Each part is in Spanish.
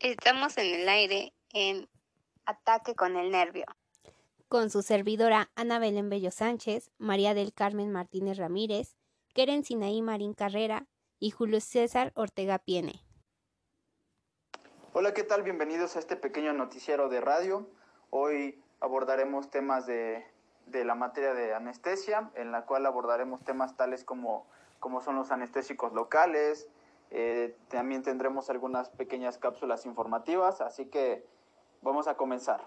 Estamos en el aire en Ataque con el Nervio. Con su servidora Ana Belén Bello Sánchez, María del Carmen Martínez Ramírez, Keren Sinaí Marín Carrera y Julio César Ortega Piene. Hola, ¿qué tal? Bienvenidos a este pequeño noticiero de radio. Hoy abordaremos temas de, de la materia de anestesia, en la cual abordaremos temas tales como, como son los anestésicos locales, eh, también tendremos algunas pequeñas cápsulas informativas, así que vamos a comenzar.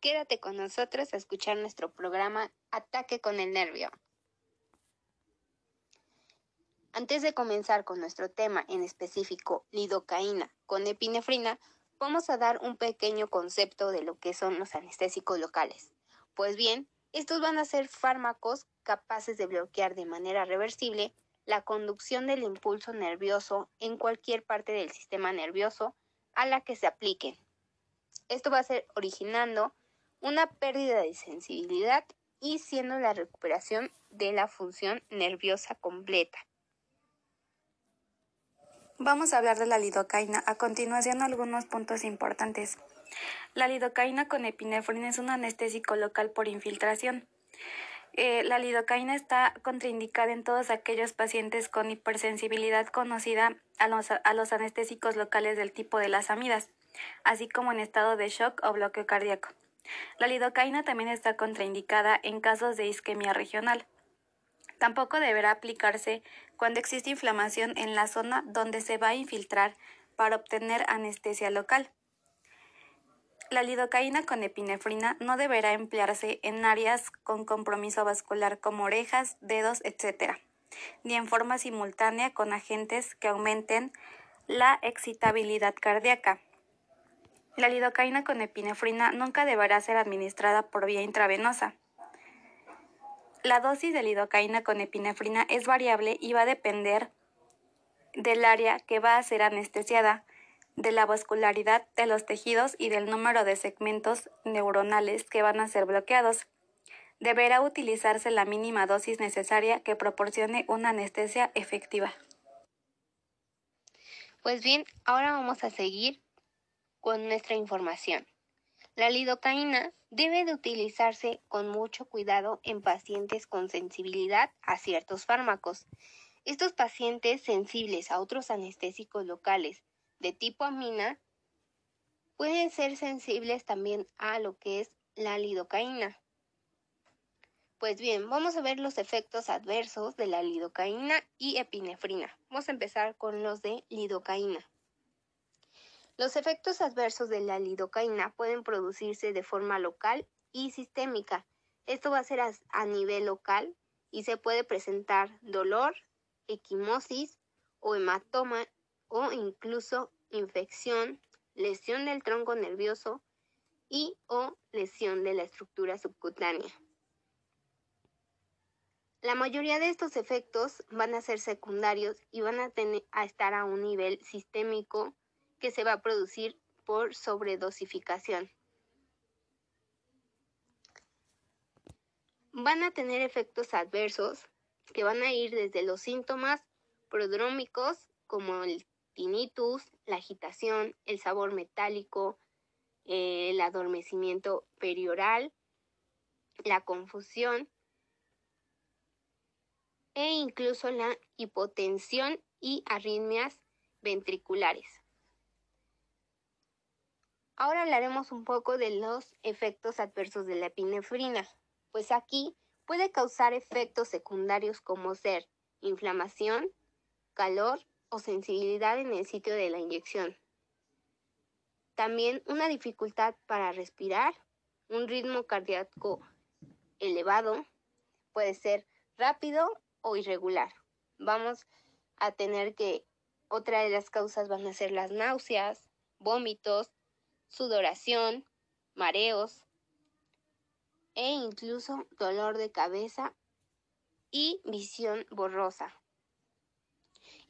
Quédate con nosotros a escuchar nuestro programa Ataque con el Nervio. Antes de comenzar con nuestro tema en específico, lidocaína con epinefrina, vamos a dar un pequeño concepto de lo que son los anestésicos locales. Pues bien, estos van a ser fármacos capaces de bloquear de manera reversible la conducción del impulso nervioso en cualquier parte del sistema nervioso a la que se apliquen. Esto va a ser originando una pérdida de sensibilidad y siendo la recuperación de la función nerviosa completa. Vamos a hablar de la lidocaína. A continuación, algunos puntos importantes. La lidocaína con epinefrina es un anestésico local por infiltración. Eh, la lidocaína está contraindicada en todos aquellos pacientes con hipersensibilidad conocida a los, a los anestésicos locales del tipo de las amidas, así como en estado de shock o bloqueo cardíaco. La lidocaína también está contraindicada en casos de isquemia regional. Tampoco deberá aplicarse cuando existe inflamación en la zona donde se va a infiltrar para obtener anestesia local. La lidocaína con epinefrina no deberá emplearse en áreas con compromiso vascular como orejas, dedos, etc., ni en forma simultánea con agentes que aumenten la excitabilidad cardíaca. La lidocaína con epinefrina nunca deberá ser administrada por vía intravenosa. La dosis de lidocaína con epinefrina es variable y va a depender del área que va a ser anestesiada, de la vascularidad de los tejidos y del número de segmentos neuronales que van a ser bloqueados. Deberá utilizarse la mínima dosis necesaria que proporcione una anestesia efectiva. Pues bien, ahora vamos a seguir con nuestra información. La lidocaína debe de utilizarse con mucho cuidado en pacientes con sensibilidad a ciertos fármacos. Estos pacientes sensibles a otros anestésicos locales de tipo amina pueden ser sensibles también a lo que es la lidocaína. Pues bien, vamos a ver los efectos adversos de la lidocaína y epinefrina. Vamos a empezar con los de lidocaína. Los efectos adversos de la lidocaína pueden producirse de forma local y sistémica. Esto va a ser a, nivel local y se puede presentar dolor, equimosis o hematoma o incluso infección, lesión del tronco nervioso y o lesión de la estructura subcutánea. La mayoría de estos efectos van a ser secundarios y van a, tener, a estar a un nivel sistémico que se va a producir por sobredosificación. Van a tener efectos adversos que van a ir desde los síntomas prodrómicos como el tinnitus, la agitación, el sabor metálico, el adormecimiento perioral, la confusión e incluso la hipotensión y arritmias ventriculares. Ahora hablaremos un poco de los efectos adversos de la epinefrina, pues aquí puede causar efectos secundarios como ser inflamación, calor, o sensibilidad en el sitio de la inyección. También una dificultad para respirar, un ritmo cardíaco elevado, puede ser rápido o irregular. Vamos a tener que otra de las causas van a ser las náuseas, vómitos, sudoración, mareos e incluso dolor de cabeza y visión borrosa.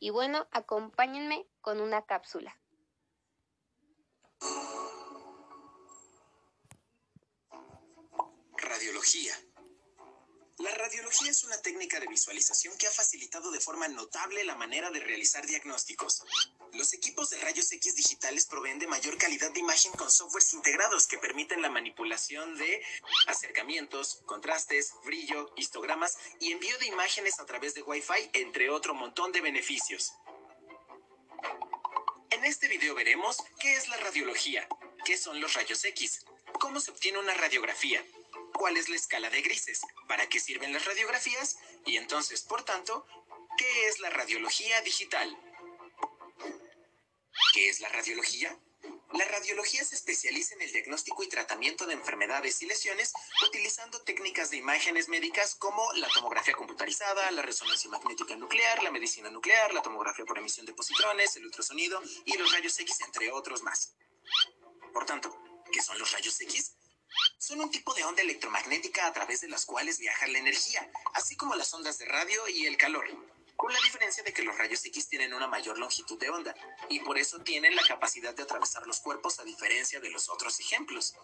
Y bueno, acompáñenme con una cápsula. Radiología. La radiología es una técnica de visualización que ha facilitado de forma notable la manera de realizar diagnósticos. Los equipos de rayos X digitales proveen de mayor calidad de imagen con softwares integrados que permiten la manipulación de acercamientos, contrastes, brillo, histogramas y envío de imágenes a través de Wi-Fi, entre otro montón de beneficios. En este video veremos qué es la radiología, qué son los rayos X, cómo se obtiene una radiografía, cuál es la escala de grises, para qué sirven las radiografías y entonces, por tanto, ¿qué es la radiología digital? ¿Qué es la radiología? La radiología se especializa en el diagnóstico y tratamiento de enfermedades y lesiones utilizando técnicas de imágenes médicas como la tomografía computarizada, la resonancia magnética nuclear, la medicina nuclear, la tomografía por emisión de positrones, el ultrasonido y los rayos X, entre otros más. Por tanto, ¿qué son los rayos X? Son un tipo de onda electromagnética a través de las cuales viaja la energía, así como las ondas de radio y el calor, con la diferencia de que los rayos X tienen una mayor longitud de onda y por eso tienen la capacidad de atravesar los cuerpos a diferencia de los otros ejemplos.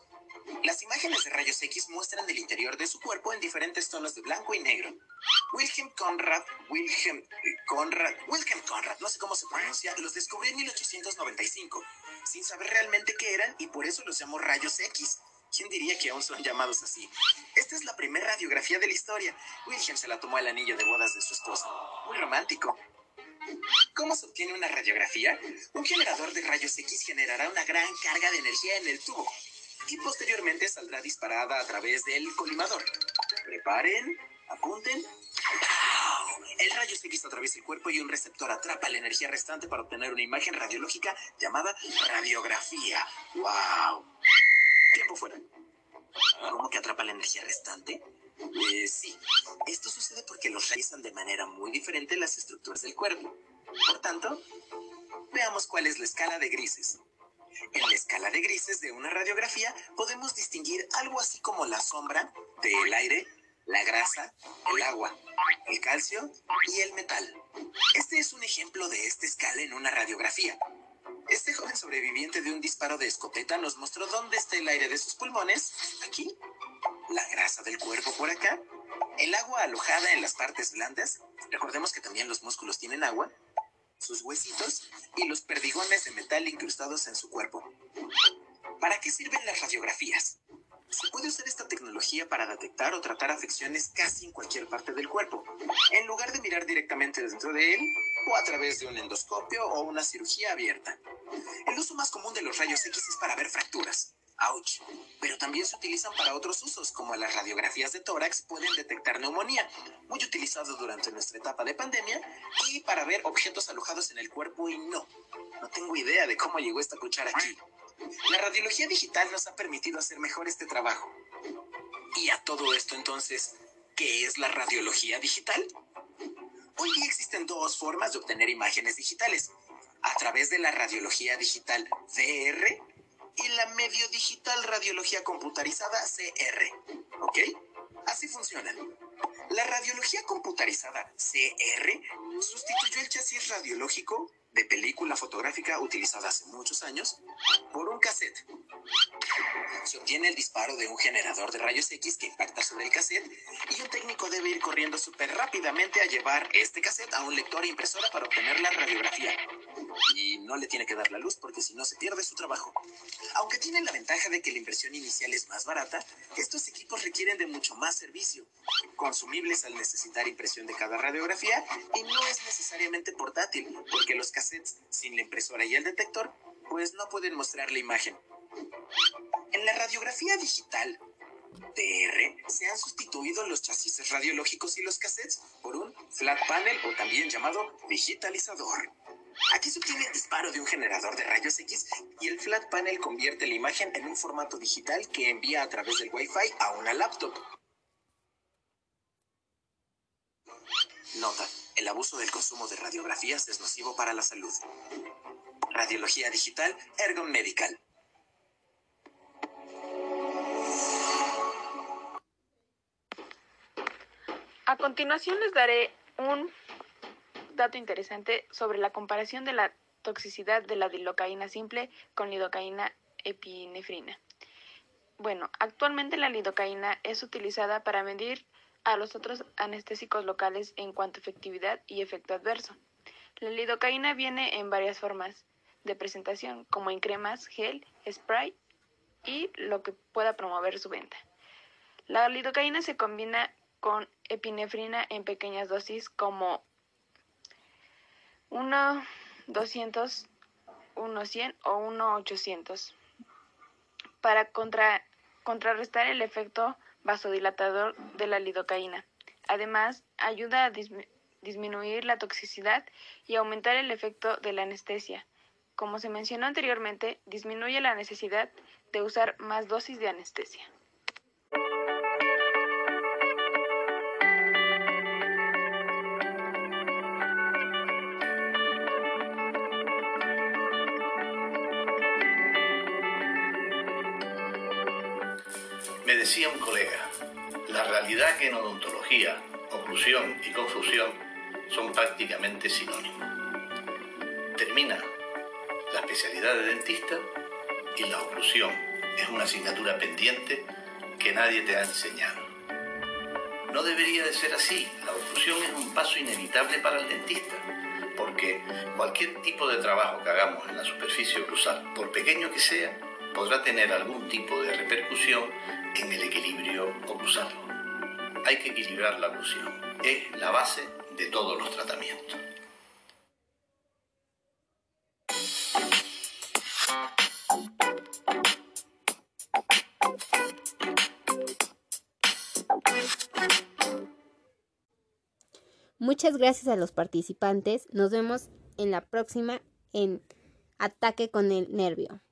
Las imágenes de rayos X muestran el interior de su cuerpo en diferentes tonos de blanco y negro. Wilhelm Conrad, Wilhelm Conrad, Wilhelm Conrad, no sé cómo se pronuncia, los descubrió en 1895, sin saber realmente qué eran y por eso los llamó rayos X. ¿Quién diría que aún son llamados así? Esta es la primera radiografía de la historia. Wilhelm se la tomó al anillo de bodas de su esposa. Muy romántico. ¿Cómo se obtiene una radiografía? Un generador de rayos X generará una gran carga de energía en el tubo y posteriormente saldrá disparada a través del colimador. Preparen, apunten. El rayo X atraviesa el cuerpo y un receptor atrapa la energía restante para obtener una imagen radiológica llamada radiografía. ¡Wow! Tiempo fuera. ¿Cómo que atrapa la energía restante? Eh, sí, esto sucede porque los realizan de manera muy diferente las estructuras del cuerpo. Por tanto, veamos cuál es la escala de grises. En la escala de grises de una radiografía podemos distinguir algo así como la sombra del aire, la grasa, el agua, el calcio y el metal. Este es un ejemplo de esta escala en una radiografía. Este joven sobreviviente de un disparo de escopeta nos mostró dónde está el aire de sus pulmones, aquí, la grasa del cuerpo por acá, el agua alojada en las partes blandas, recordemos que también los músculos tienen agua, sus huesitos y los perdigones de metal incrustados en su cuerpo. ¿Para qué sirven las radiografías? Se puede usar esta tecnología para detectar o tratar afecciones casi en cualquier parte del cuerpo, en lugar de mirar directamente dentro de él o a través de un endoscopio o una cirugía abierta. El uso más común de los rayos X es para ver fracturas. ¡Auch! Pero también se utilizan para otros usos, como las radiografías de tórax pueden detectar neumonía, muy utilizado durante nuestra etapa de pandemia, y para ver objetos alojados en el cuerpo y no. No tengo idea de cómo llegó esta cuchara aquí. La radiología digital nos ha permitido hacer mejor este trabajo. Y a todo esto entonces, ¿qué es la radiología digital? Hoy día existen dos formas de obtener imágenes digitales, a través de la radiología digital VR y la medio digital radiología computarizada CR. ¿Ok? Así funcionan. La radiología computarizada CR sustituyó el chasis radiológico de película fotográfica utilizada hace muchos años por un cassette. Se obtiene el disparo de un generador de rayos X que impacta sobre el cassette y un técnico debe ir corriendo súper rápidamente a llevar este cassette a un lector e impresora para obtener la radiografía. Y no le tiene que dar la luz porque si no se pierde su trabajo. Aunque tienen la ventaja de que la inversión inicial es más barata, estos equipos requieren de mucho más servicio, consumibles al necesitar impresión de cada radiografía y no es necesariamente portátil porque los cassettes sin la impresora y el detector pues no pueden mostrar la imagen. En la radiografía digital DR se han sustituido los chasis radiológicos y los cassettes por un flat panel o también llamado digitalizador. Aquí se obtiene el disparo de un generador de rayos X y el flat panel convierte la imagen en un formato digital que envía a través del Wi-Fi a una laptop. Nota, el abuso del consumo de radiografías es nocivo para la salud. Radiología digital Ergon Medical. A continuación les daré un dato interesante sobre la comparación de la toxicidad de la lidocaína simple con lidocaína epinefrina. Bueno, actualmente la lidocaína es utilizada para medir a los otros anestésicos locales en cuanto a efectividad y efecto adverso. La lidocaína viene en varias formas de presentación, como en cremas, gel, spray y lo que pueda promover su venta. La lidocaína se combina con epinefrina en pequeñas dosis como 1 200, 1 100 o 1 800 para contrarrestar el efecto vasodilatador de la lidocaína. Además, ayuda a disminuir la toxicidad y aumentar el efecto de la anestesia. Como se mencionó anteriormente, disminuye la necesidad de usar más dosis de anestesia. Me decía un colega, la realidad que en odontología, oclusión y confusión son prácticamente sinónimos. Termina la especialidad de dentista y la oclusión es una asignatura pendiente que nadie te ha enseñado. No debería de ser así. La oclusión es un paso inevitable para el dentista, porque cualquier tipo de trabajo que hagamos en la superficie oclusal, por pequeño que sea, podrá tener algún tipo de repercusión en el equilibrio oclusal. Hay que equilibrar la oclusión. Es la base de todos los tratamientos. Muchas gracias a los participantes. Nos vemos en la próxima en Ataque con el Nervio.